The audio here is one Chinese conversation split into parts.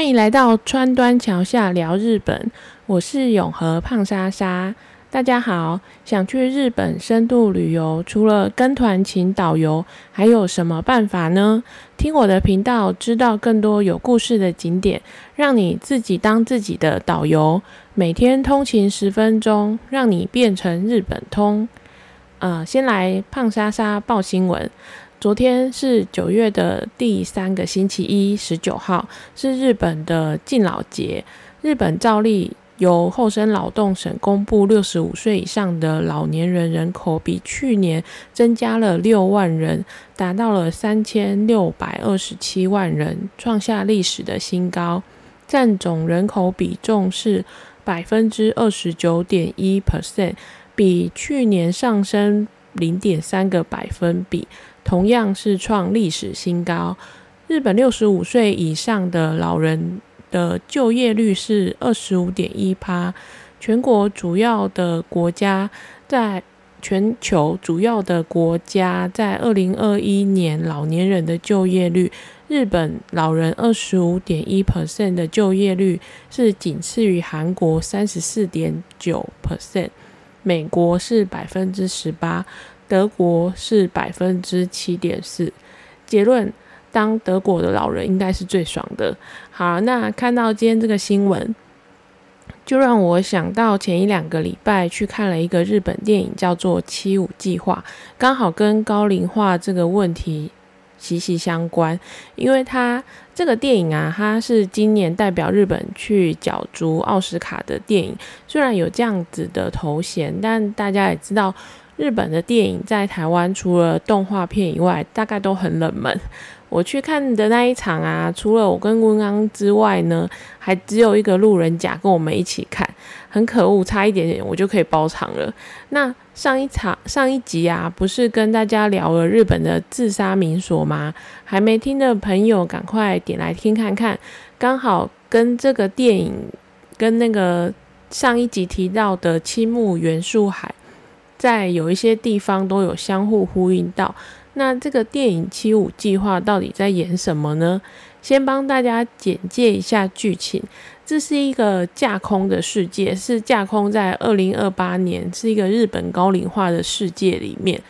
欢迎来到川端桥下聊日本，我是永和胖莎莎。大家好，想去日本深度旅游，除了跟团请导游，还有什么办法呢？听我的频道，知道更多有故事的景点，让你自己当自己的导游。每天通勤十分钟，让你变成日本通。呃，先来胖莎莎报新闻。昨天是九月的第三个星期一，十九号是日本的敬老节。日本照例由厚生劳动省公布，六十五岁以上的老年人人口比去年增加了六万人，达到了三千六百二十七万人，创下历史的新高，占总人口比重是百分之二十九点一 percent，比去年上升零点三个百分比。同样是创历史新高。日本六十五岁以上的老人的就业率是二十五点一趴。全国主要的国家在全球主要的国家在二零二一年老年人的就业率，日本老人二十五点一 percent 的就业率是仅次于韩国三十四点九 percent，美国是百分之十八。德国是百分之七点四，结论当德国的老人应该是最爽的。好，那看到今天这个新闻，就让我想到前一两个礼拜去看了一个日本电影，叫做《七五计划》，刚好跟高龄化这个问题息息相关。因为它这个电影啊，它是今年代表日本去角逐奥斯卡的电影，虽然有这样子的头衔，但大家也知道。日本的电影在台湾除了动画片以外，大概都很冷门。我去看的那一场啊，除了我跟温安之外呢，还只有一个路人甲跟我们一起看，很可恶，差一点点我就可以包场了。那上一场上一集啊，不是跟大家聊了日本的自杀民所吗？还没听的朋友，赶快点来听看看，刚好跟这个电影跟那个上一集提到的青木原树海。在有一些地方都有相互呼应到。那这个电影《七五计划》到底在演什么呢？先帮大家简介一下剧情。这是一个架空的世界，是架空在二零二八年，是一个日本高龄化的世界里面，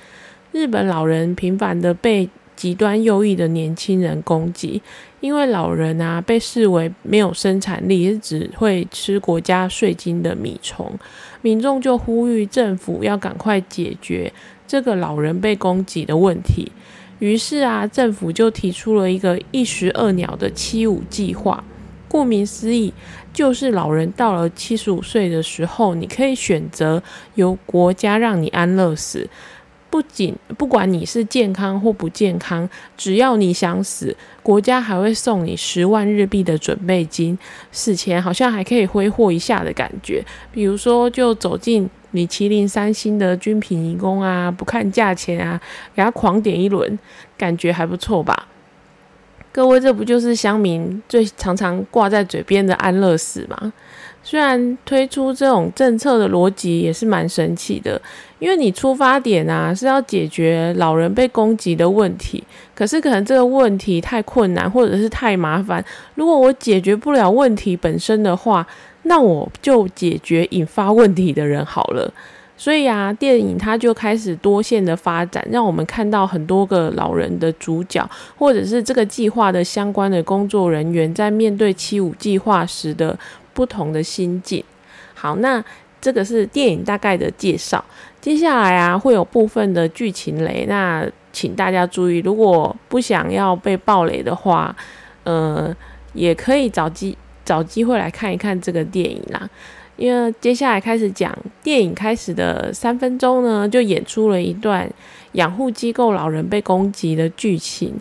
日本老人频繁的被。极端右翼的年轻人攻击，因为老人啊被视为没有生产力，只会吃国家税金的米虫，民众就呼吁政府要赶快解决这个老人被攻击的问题。于是啊，政府就提出了一个一石二鸟的七五计划。顾名思义，就是老人到了七十五岁的时候，你可以选择由国家让你安乐死。不仅不管你是健康或不健康，只要你想死，国家还会送你十万日币的准备金，死前好像还可以挥霍一下的感觉。比如说，就走进米其林三星的军品迷宫啊，不看价钱啊，给他狂点一轮，感觉还不错吧？各位，这不就是乡民最常常挂在嘴边的安乐死吗？虽然推出这种政策的逻辑也是蛮神奇的，因为你出发点啊是要解决老人被攻击的问题，可是可能这个问题太困难或者是太麻烦，如果我解决不了问题本身的话，那我就解决引发问题的人好了。所以啊，电影它就开始多线的发展，让我们看到很多个老人的主角，或者是这个计划的相关的工作人员在面对七五计划时的。不同的心境。好，那这个是电影大概的介绍。接下来啊，会有部分的剧情雷，那请大家注意，如果不想要被暴雷的话，呃，也可以找机找机会来看一看这个电影啦。因为接下来开始讲电影开始的三分钟呢，就演出了一段养护机构老人被攻击的剧情。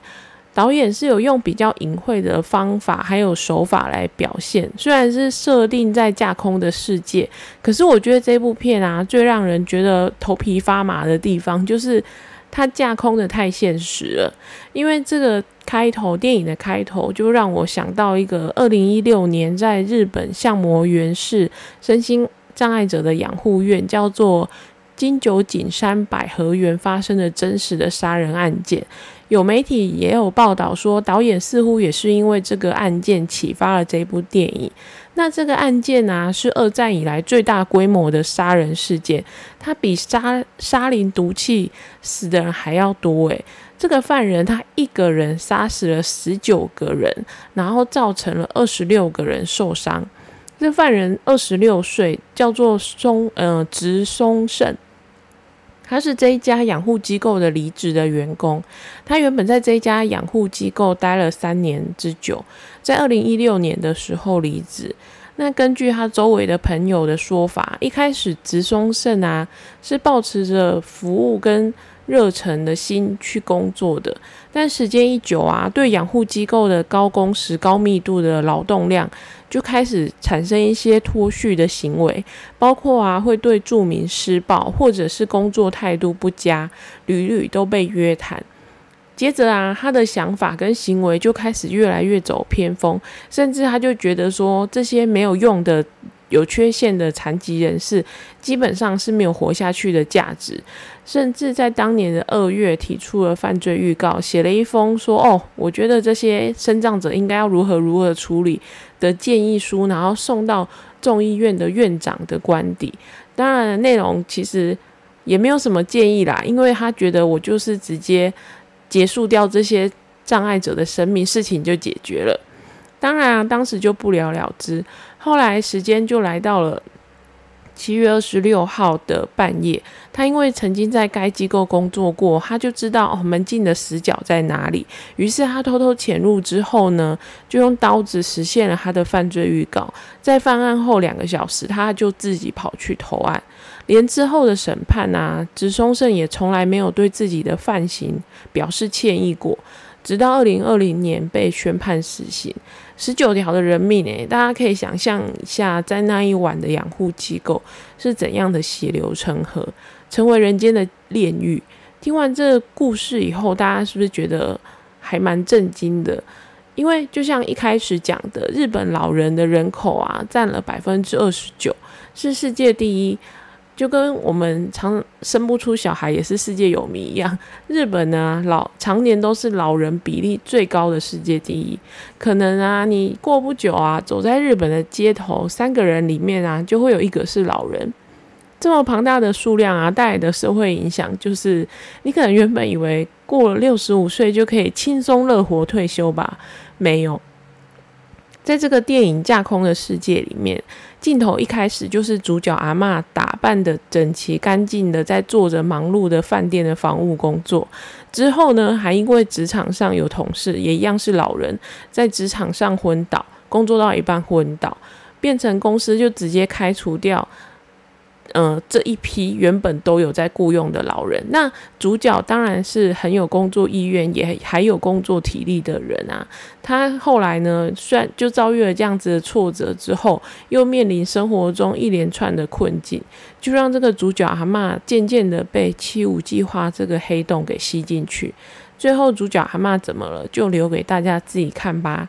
导演是有用比较隐晦的方法还有手法来表现，虽然是设定在架空的世界，可是我觉得这部片啊，最让人觉得头皮发麻的地方就是它架空的太现实了。因为这个开头电影的开头就让我想到一个二零一六年在日本相模原市身心障碍者的养护院，叫做金九景山百合园发生的真实的杀人案件。有媒体也有报道说，导演似乎也是因为这个案件启发了这部电影。那这个案件呢，是二战以来最大规模的杀人事件，它比沙沙林毒气死的人还要多诶。这个犯人他一个人杀死了十九个人，然后造成了二十六个人受伤。这犯人二十六岁，叫做松呃直松胜。他是这一家养护机构的离职的员工，他原本在这一家养护机构待了三年之久，在二零一六年的时候离职。那根据他周围的朋友的说法，一开始植松胜啊是保持着服务跟热忱的心去工作的，但时间一久啊，对养护机构的高工时、高密度的劳动量。就开始产生一些脱序的行为，包括啊会对著名施暴，或者是工作态度不佳，屡屡都被约谈。接着啊，他的想法跟行为就开始越来越走偏锋，甚至他就觉得说这些没有用的。有缺陷的残疾人士基本上是没有活下去的价值，甚至在当年的二月提出了犯罪预告，写了一封说：“哦，我觉得这些生障者应该要如何如何处理的建议书，然后送到众议院的院长的官邸。”当然，内容其实也没有什么建议啦，因为他觉得我就是直接结束掉这些障碍者的生命，事情就解决了。当然啊，当时就不了了之。后来时间就来到了七月二十六号的半夜，他因为曾经在该机构工作过，他就知道门禁的死角在哪里。于是他偷偷潜入之后呢，就用刀子实现了他的犯罪预告。在犯案后两个小时，他就自己跑去投案。连之后的审判啊，直松胜也从来没有对自己的犯行表示歉意过。直到二零二零年被宣判死刑，十九条的人命诶，大家可以想象一下，在那一晚的养护机构是怎样的血流成河，成为人间的炼狱。听完这故事以后，大家是不是觉得还蛮震惊的？因为就像一开始讲的，日本老人的人口啊，占了百分之二十九，是世界第一。就跟我们常生不出小孩也是世界有名一样，日本呢老常年都是老人比例最高的世界第一。可能啊，你过不久啊，走在日本的街头，三个人里面啊，就会有一个是老人。这么庞大的数量啊，带来的社会影响就是，你可能原本以为过了六十五岁就可以轻松乐活退休吧，没有。在这个电影架空的世界里面，镜头一开始就是主角阿妈打扮的整齐干净的，在做着忙碌的饭店的房务工作。之后呢，还因为职场上有同事也一样是老人，在职场上昏倒，工作到一半昏倒，变成公司就直接开除掉。嗯，这一批原本都有在雇佣的老人，那主角当然是很有工作意愿，也还有工作体力的人啊。他后来呢，虽然就遭遇了这样子的挫折之后，又面临生活中一连串的困境，就让这个主角阿妈渐渐的被七五计划这个黑洞给吸进去。最后主角阿妈怎么了，就留给大家自己看吧。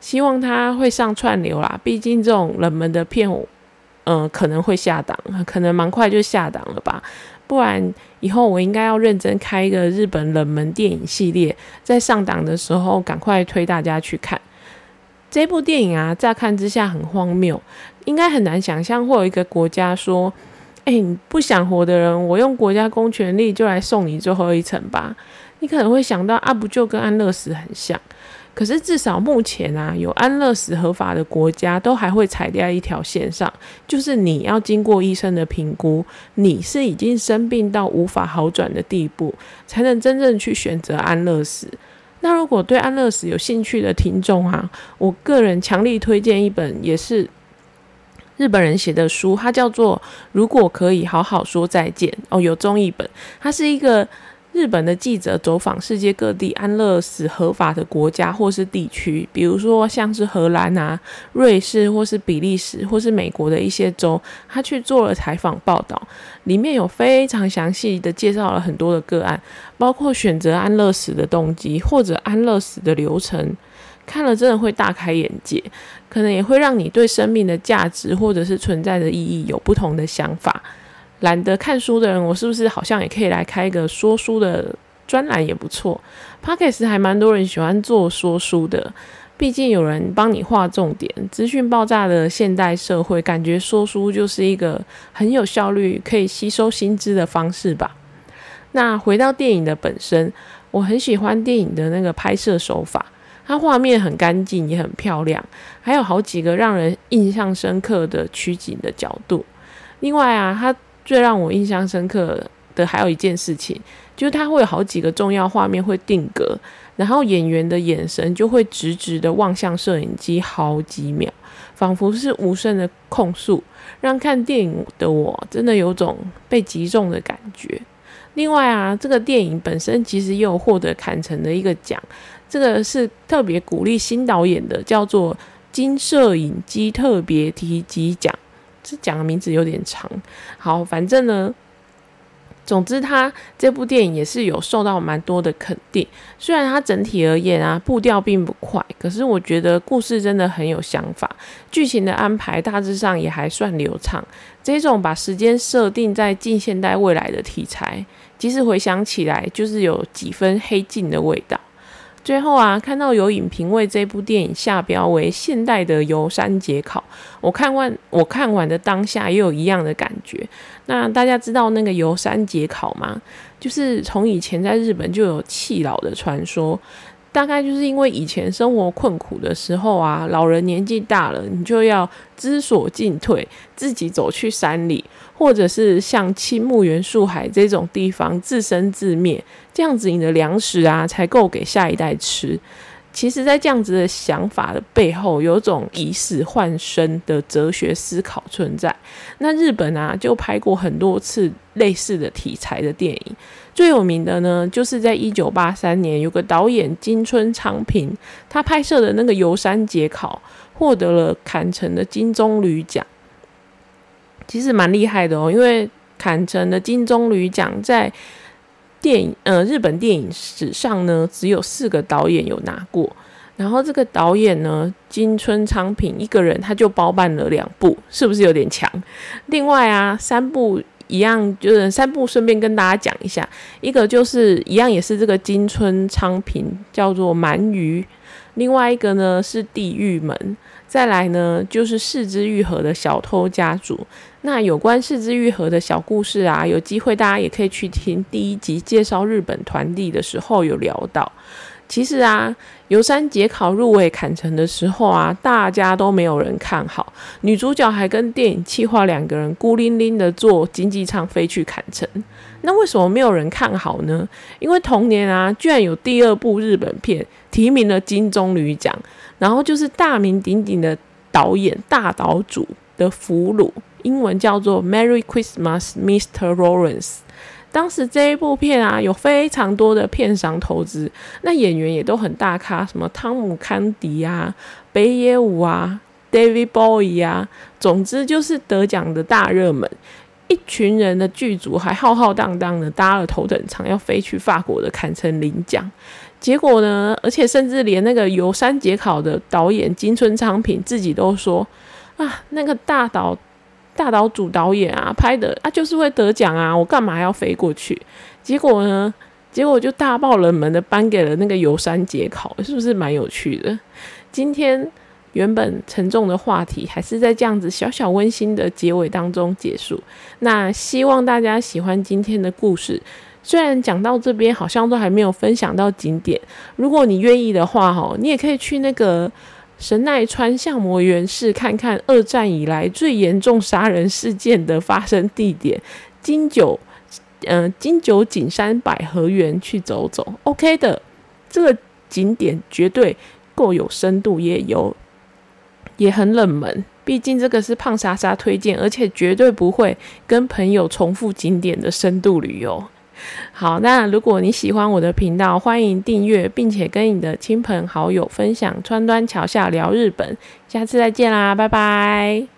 希望他会上串流啦，毕竟这种冷门的片。嗯，可能会下档，可能蛮快就下档了吧。不然以后我应该要认真开一个日本冷门电影系列，在上档的时候赶快推大家去看这部电影啊。乍看之下很荒谬，应该很难想象会有一个国家说：“哎，你不想活的人，我用国家公权力就来送你最后一程吧。”你可能会想到啊，不就跟安乐死很像？可是至少目前啊，有安乐死合法的国家都还会踩在一条线上，就是你要经过医生的评估，你是已经生病到无法好转的地步，才能真正去选择安乐死。那如果对安乐死有兴趣的听众啊，我个人强力推荐一本也是日本人写的书，它叫做《如果可以好好说再见》哦，有中译本，它是一个。日本的记者走访世界各地安乐死合法的国家或是地区，比如说像是荷兰啊、瑞士或是比利时或是美国的一些州，他去做了采访报道，里面有非常详细的介绍了很多的个案，包括选择安乐死的动机或者安乐死的流程，看了真的会大开眼界，可能也会让你对生命的价值或者是存在的意义有不同的想法。懒得看书的人，我是不是好像也可以来开一个说书的专栏也不错。Podcast 还蛮多人喜欢做说书的，毕竟有人帮你画重点。资讯爆炸的现代社会，感觉说书就是一个很有效率、可以吸收新知的方式吧。那回到电影的本身，我很喜欢电影的那个拍摄手法。它画面很干净，也很漂亮，还有好几个让人印象深刻的取景的角度。另外啊，它最让我印象深刻的还有一件事情，就是它会有好几个重要画面会定格，然后演员的眼神就会直直的望向摄影机好几秒，仿佛是无声的控诉，让看电影的我真的有种被击中的感觉。另外啊，这个电影本身其实也有获得坎城的一个奖。这个是特别鼓励新导演的，叫做金摄影机特别提及奖。这讲的名字有点长。好，反正呢，总之他这部电影也是有受到蛮多的肯定。虽然它整体而言啊，步调并不快，可是我觉得故事真的很有想法，剧情的安排大致上也还算流畅。这种把时间设定在近现代未来的题材，即使回想起来，就是有几分黑镜的味道。最后啊，看到有影评为这部电影下标为现代的游山节考，我看完我看完的当下也有一样的感觉。那大家知道那个游山节考吗？就是从以前在日本就有弃老的传说。大概就是因为以前生活困苦的时候啊，老人年纪大了，你就要知所进退，自己走去山里，或者是像青木原树海这种地方自生自灭，这样子你的粮食啊才够给下一代吃。其实，在这样子的想法的背后，有种以死换生的哲学思考存在。那日本啊，就拍过很多次类似的题材的电影。最有名的呢，就是在一九八三年，有个导演金春昌平，他拍摄的那个《游山节考》，获得了坎城的金棕榈奖。其实蛮厉害的哦，因为坎城的金棕榈奖在。电影呃，日本电影史上呢，只有四个导演有拿过。然后这个导演呢，金春昌平一个人他就包办了两部，是不是有点强？另外啊，三部一样，就是三部顺便跟大家讲一下，一个就是一样也是这个金春昌平，叫做《鳗鱼》；另外一个呢是《地狱门》。再来呢，就是四之愈合的小偷家族。那有关四之愈合的小故事啊，有机会大家也可以去听第一集介绍日本团体的时候有聊到。其实啊，游山节考入围坎城的时候啊，大家都没有人看好。女主角还跟电影企划两个人孤零零的坐经济舱飞去坎城。那为什么没有人看好呢？因为同年啊，居然有第二部日本片提名了金棕榈奖。然后就是大名鼎鼎的导演大岛主的俘虏，英文叫做《Merry Christmas, Mr. Lawrence》。当时这一部片啊，有非常多的片商投资，那演员也都很大咖，什么汤姆康迪啊、北野武啊、David Bowie 啊，总之就是得奖的大热门。一群人的剧组还浩浩荡荡的搭了头等舱，要飞去法国的坎城领奖。结果呢？而且甚至连那个游山节考的导演金春昌平自己都说：“啊，那个大导大导主导演啊，拍的啊就是会得奖啊，我干嘛要飞过去？”结果呢？结果就大爆冷门的颁给了那个游山节考，是不是蛮有趣的？今天原本沉重的话题，还是在这样子小小温馨的结尾当中结束。那希望大家喜欢今天的故事。虽然讲到这边好像都还没有分享到景点，如果你愿意的话，哈，你也可以去那个神奈川相模原市看看二战以来最严重杀人事件的发生地点金九，嗯，金九景山百合园去走走，OK 的，这个景点绝对够有深度，也有也很冷门，毕竟这个是胖莎莎推荐，而且绝对不会跟朋友重复景点的深度旅游。好，那如果你喜欢我的频道，欢迎订阅，并且跟你的亲朋好友分享。川端桥下聊日本，下次再见啦，拜拜。